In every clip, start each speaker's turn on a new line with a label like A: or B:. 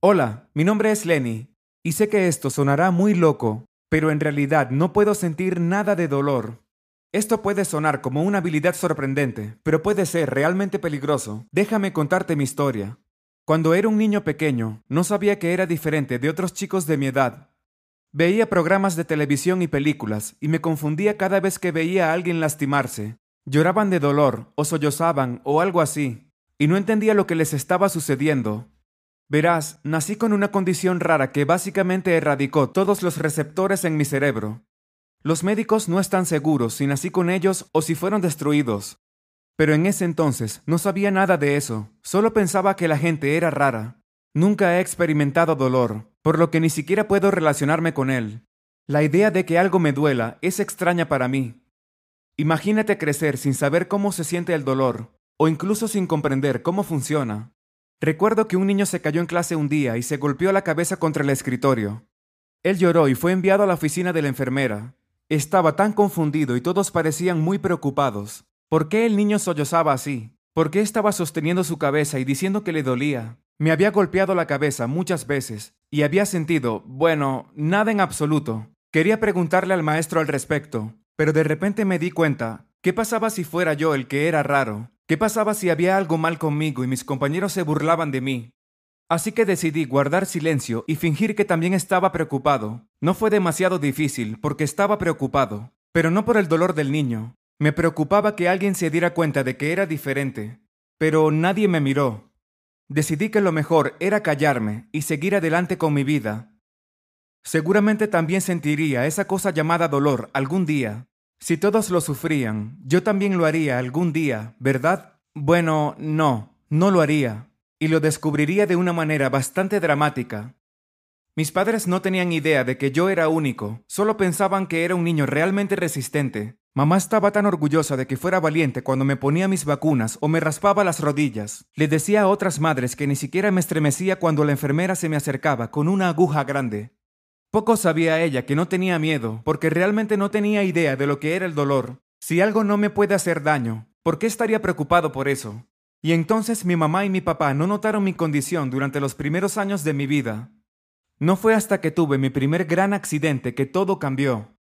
A: Hola, mi nombre es Lenny, y sé que esto sonará muy loco, pero en realidad no puedo sentir nada de dolor. Esto puede sonar como una habilidad sorprendente, pero puede ser realmente peligroso. Déjame contarte mi historia. Cuando era un niño pequeño, no sabía que era diferente de otros chicos de mi edad. Veía programas de televisión y películas, y me confundía cada vez que veía a alguien lastimarse. Lloraban de dolor, o sollozaban, o algo así, y no entendía lo que les estaba sucediendo. Verás, nací con una condición rara que básicamente erradicó todos los receptores en mi cerebro. Los médicos no están seguros si nací con ellos o si fueron destruidos. Pero en ese entonces no sabía nada de eso, solo pensaba que la gente era rara. Nunca he experimentado dolor, por lo que ni siquiera puedo relacionarme con él. La idea de que algo me duela es extraña para mí. Imagínate crecer sin saber cómo se siente el dolor, o incluso sin comprender cómo funciona. Recuerdo que un niño se cayó en clase un día y se golpeó la cabeza contra el escritorio. Él lloró y fue enviado a la oficina de la enfermera. Estaba tan confundido y todos parecían muy preocupados. ¿Por qué el niño sollozaba así? ¿Por qué estaba sosteniendo su cabeza y diciendo que le dolía? Me había golpeado la cabeza muchas veces y había sentido, bueno, nada en absoluto. Quería preguntarle al maestro al respecto, pero de repente me di cuenta, ¿qué pasaba si fuera yo el que era raro? ¿Qué pasaba si había algo mal conmigo y mis compañeros se burlaban de mí? Así que decidí guardar silencio y fingir que también estaba preocupado. No fue demasiado difícil porque estaba preocupado, pero no por el dolor del niño. Me preocupaba que alguien se diera cuenta de que era diferente. Pero nadie me miró. Decidí que lo mejor era callarme y seguir adelante con mi vida. Seguramente también sentiría esa cosa llamada dolor algún día. Si todos lo sufrían, yo también lo haría algún día, ¿verdad? Bueno, no, no lo haría y lo descubriría de una manera bastante dramática. Mis padres no tenían idea de que yo era único, solo pensaban que era un niño realmente resistente. Mamá estaba tan orgullosa de que fuera valiente cuando me ponía mis vacunas o me raspaba las rodillas. Le decía a otras madres que ni siquiera me estremecía cuando la enfermera se me acercaba con una aguja grande. Poco sabía ella que no tenía miedo, porque realmente no tenía idea de lo que era el dolor. Si algo no me puede hacer daño, ¿por qué estaría preocupado por eso? Y entonces mi mamá y mi papá no notaron mi condición durante los primeros años de mi vida. No fue hasta que tuve mi primer gran accidente que todo cambió.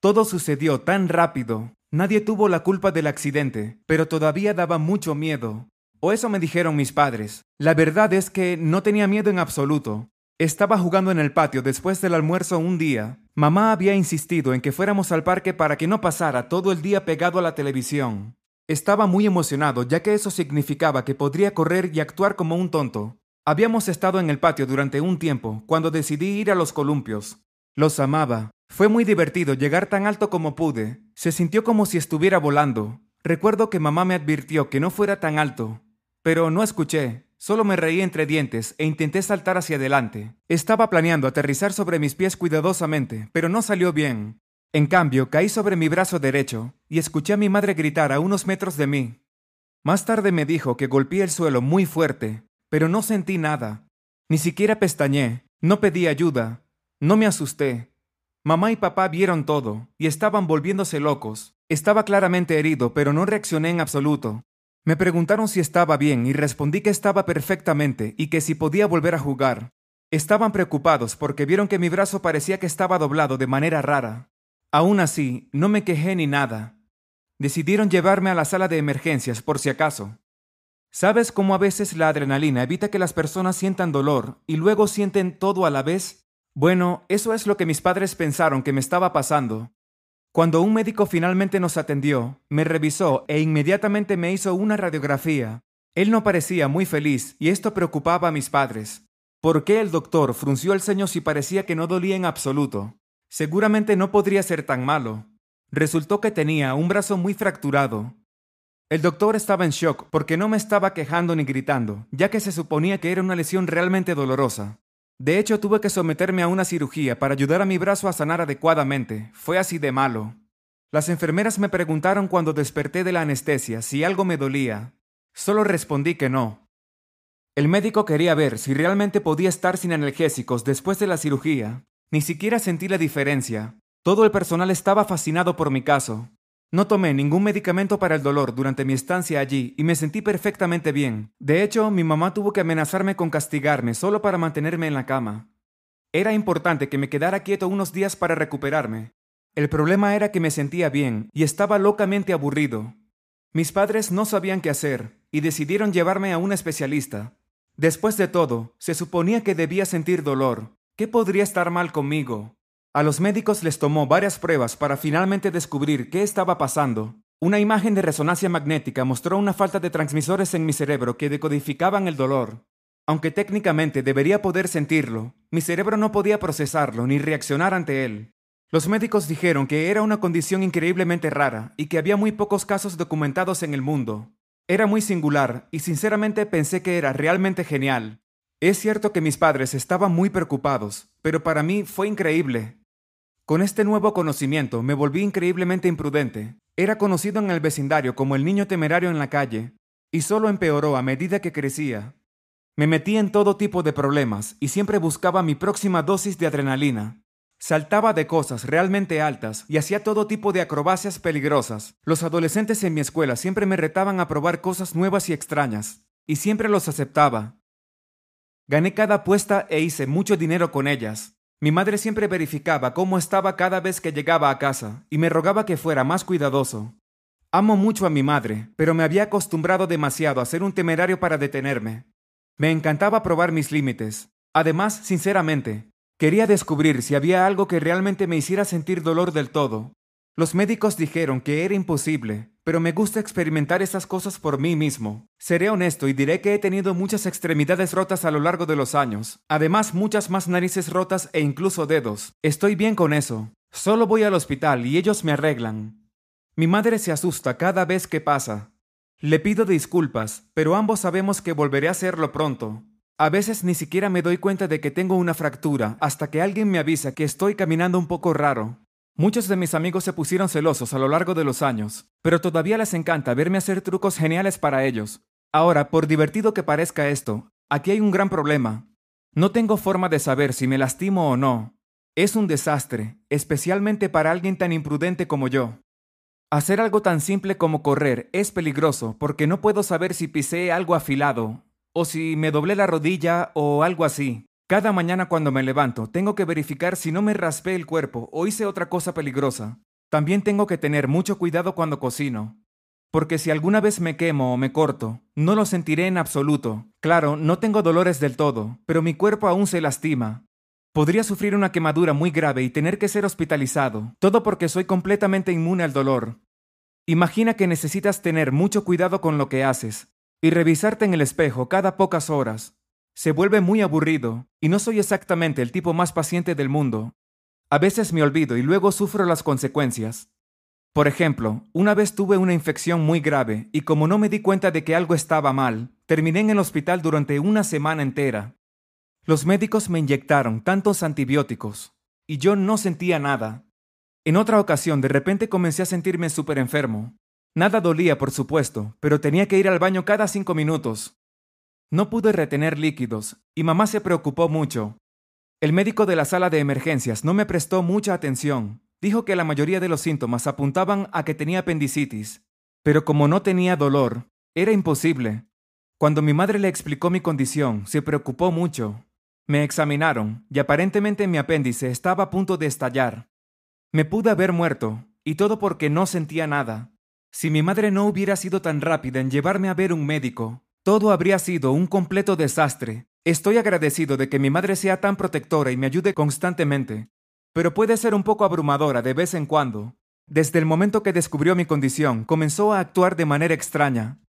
A: Todo sucedió tan rápido. Nadie tuvo la culpa del accidente, pero todavía daba mucho miedo. O eso me dijeron mis padres. La verdad es que no tenía miedo en absoluto. Estaba jugando en el patio después del almuerzo un día. Mamá había insistido en que fuéramos al parque para que no pasara todo el día pegado a la televisión. Estaba muy emocionado, ya que eso significaba que podría correr y actuar como un tonto. Habíamos estado en el patio durante un tiempo, cuando decidí ir a los columpios. Los amaba. Fue muy divertido llegar tan alto como pude. Se sintió como si estuviera volando. Recuerdo que mamá me advirtió que no fuera tan alto. Pero no escuché. Solo me reí entre dientes e intenté saltar hacia adelante. Estaba planeando aterrizar sobre mis pies cuidadosamente, pero no salió bien. En cambio, caí sobre mi brazo derecho y escuché a mi madre gritar a unos metros de mí. Más tarde me dijo que golpeé el suelo muy fuerte, pero no sentí nada. Ni siquiera pestañé, no pedí ayuda, no me asusté. Mamá y papá vieron todo y estaban volviéndose locos. Estaba claramente herido, pero no reaccioné en absoluto. Me preguntaron si estaba bien y respondí que estaba perfectamente y que si podía volver a jugar. Estaban preocupados porque vieron que mi brazo parecía que estaba doblado de manera rara. Aún así, no me quejé ni nada. Decidieron llevarme a la sala de emergencias por si acaso. ¿Sabes cómo a veces la adrenalina evita que las personas sientan dolor y luego sienten todo a la vez? Bueno, eso es lo que mis padres pensaron que me estaba pasando. Cuando un médico finalmente nos atendió, me revisó e inmediatamente me hizo una radiografía. Él no parecía muy feliz y esto preocupaba a mis padres. ¿Por qué el doctor frunció el ceño si parecía que no dolía en absoluto? Seguramente no podría ser tan malo. Resultó que tenía un brazo muy fracturado. El doctor estaba en shock porque no me estaba quejando ni gritando, ya que se suponía que era una lesión realmente dolorosa. De hecho, tuve que someterme a una cirugía para ayudar a mi brazo a sanar adecuadamente. Fue así de malo. Las enfermeras me preguntaron cuando desperté de la anestesia si algo me dolía. Solo respondí que no. El médico quería ver si realmente podía estar sin analgésicos después de la cirugía, ni siquiera sentí la diferencia. Todo el personal estaba fascinado por mi caso. No tomé ningún medicamento para el dolor durante mi estancia allí y me sentí perfectamente bien. De hecho, mi mamá tuvo que amenazarme con castigarme solo para mantenerme en la cama. Era importante que me quedara quieto unos días para recuperarme. El problema era que me sentía bien y estaba locamente aburrido. Mis padres no sabían qué hacer y decidieron llevarme a un especialista. Después de todo, se suponía que debía sentir dolor. ¿Qué podría estar mal conmigo? A los médicos les tomó varias pruebas para finalmente descubrir qué estaba pasando. Una imagen de resonancia magnética mostró una falta de transmisores en mi cerebro que decodificaban el dolor. Aunque técnicamente debería poder sentirlo, mi cerebro no podía procesarlo ni reaccionar ante él. Los médicos dijeron que era una condición increíblemente rara y que había muy pocos casos documentados en el mundo. Era muy singular y sinceramente pensé que era realmente genial. Es cierto que mis padres estaban muy preocupados, pero para mí fue increíble. Con este nuevo conocimiento me volví increíblemente imprudente. Era conocido en el vecindario como el niño temerario en la calle, y solo empeoró a medida que crecía. Me metí en todo tipo de problemas y siempre buscaba mi próxima dosis de adrenalina. Saltaba de cosas realmente altas y hacía todo tipo de acrobacias peligrosas. Los adolescentes en mi escuela siempre me retaban a probar cosas nuevas y extrañas, y siempre los aceptaba. Gané cada apuesta e hice mucho dinero con ellas. Mi madre siempre verificaba cómo estaba cada vez que llegaba a casa y me rogaba que fuera más cuidadoso. Amo mucho a mi madre, pero me había acostumbrado demasiado a ser un temerario para detenerme. Me encantaba probar mis límites. Además, sinceramente, quería descubrir si había algo que realmente me hiciera sentir dolor del todo. Los médicos dijeron que era imposible, pero me gusta experimentar esas cosas por mí mismo. Seré honesto y diré que he tenido muchas extremidades rotas a lo largo de los años, además muchas más narices rotas e incluso dedos. Estoy bien con eso. Solo voy al hospital y ellos me arreglan. Mi madre se asusta cada vez que pasa. Le pido disculpas, pero ambos sabemos que volveré a hacerlo pronto. A veces ni siquiera me doy cuenta de que tengo una fractura hasta que alguien me avisa que estoy caminando un poco raro. Muchos de mis amigos se pusieron celosos a lo largo de los años, pero todavía les encanta verme hacer trucos geniales para ellos. Ahora, por divertido que parezca esto, aquí hay un gran problema. No tengo forma de saber si me lastimo o no. Es un desastre, especialmente para alguien tan imprudente como yo. Hacer algo tan simple como correr es peligroso porque no puedo saber si pisé algo afilado, o si me doblé la rodilla o algo así. Cada mañana cuando me levanto, tengo que verificar si no me raspé el cuerpo o hice otra cosa peligrosa. También tengo que tener mucho cuidado cuando cocino. Porque si alguna vez me quemo o me corto, no lo sentiré en absoluto. Claro, no tengo dolores del todo, pero mi cuerpo aún se lastima. Podría sufrir una quemadura muy grave y tener que ser hospitalizado, todo porque soy completamente inmune al dolor. Imagina que necesitas tener mucho cuidado con lo que haces y revisarte en el espejo cada pocas horas, se vuelve muy aburrido y no soy exactamente el tipo más paciente del mundo. A veces me olvido y luego sufro las consecuencias. Por ejemplo, una vez tuve una infección muy grave y como no me di cuenta de que algo estaba mal, terminé en el hospital durante una semana entera. Los médicos me inyectaron tantos antibióticos y yo no sentía nada. En otra ocasión de repente comencé a sentirme súper enfermo. Nada dolía, por supuesto, pero tenía que ir al baño cada cinco minutos. No pude retener líquidos, y mamá se preocupó mucho. El médico de la sala de emergencias no me prestó mucha atención. Dijo que la mayoría de los síntomas apuntaban a que tenía apendicitis, pero como no tenía dolor, era imposible. Cuando mi madre le explicó mi condición, se preocupó mucho. Me examinaron, y aparentemente mi apéndice estaba a punto de estallar. Me pude haber muerto, y todo porque no sentía nada. Si mi madre no hubiera sido tan rápida en llevarme a ver un médico, todo habría sido un completo desastre. Estoy agradecido de que mi madre sea tan protectora y me ayude constantemente, pero puede ser un poco abrumadora de vez en cuando. Desde el momento que descubrió mi condición, comenzó a actuar de manera extraña.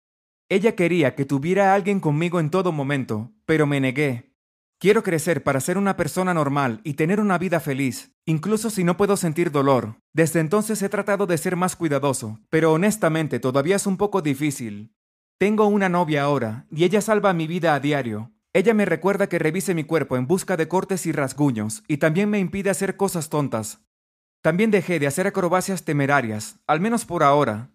A: Ella quería que tuviera a alguien conmigo en todo momento, pero me negué. Quiero crecer para ser una persona normal y tener una vida feliz, incluso si no puedo sentir dolor. Desde entonces he tratado de ser más cuidadoso, pero honestamente todavía es un poco difícil. Tengo una novia ahora, y ella salva mi vida a diario. Ella me recuerda que revise mi cuerpo en busca de cortes y rasguños, y también me impide hacer cosas tontas. También dejé de hacer acrobacias temerarias, al menos por ahora.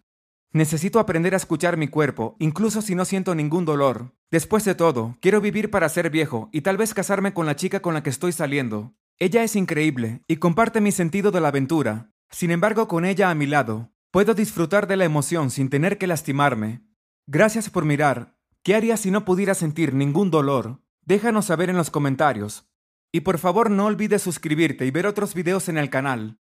A: Necesito aprender a escuchar mi cuerpo, incluso si no siento ningún dolor. Después de todo, quiero vivir para ser viejo y tal vez casarme con la chica con la que estoy saliendo. Ella es increíble y comparte mi sentido de la aventura. Sin embargo, con ella a mi lado, Puedo disfrutar de la emoción sin tener que lastimarme. Gracias por mirar. ¿Qué harías si no pudiera sentir ningún dolor? Déjanos saber en los comentarios. Y por favor no olvides suscribirte y ver otros videos en el canal.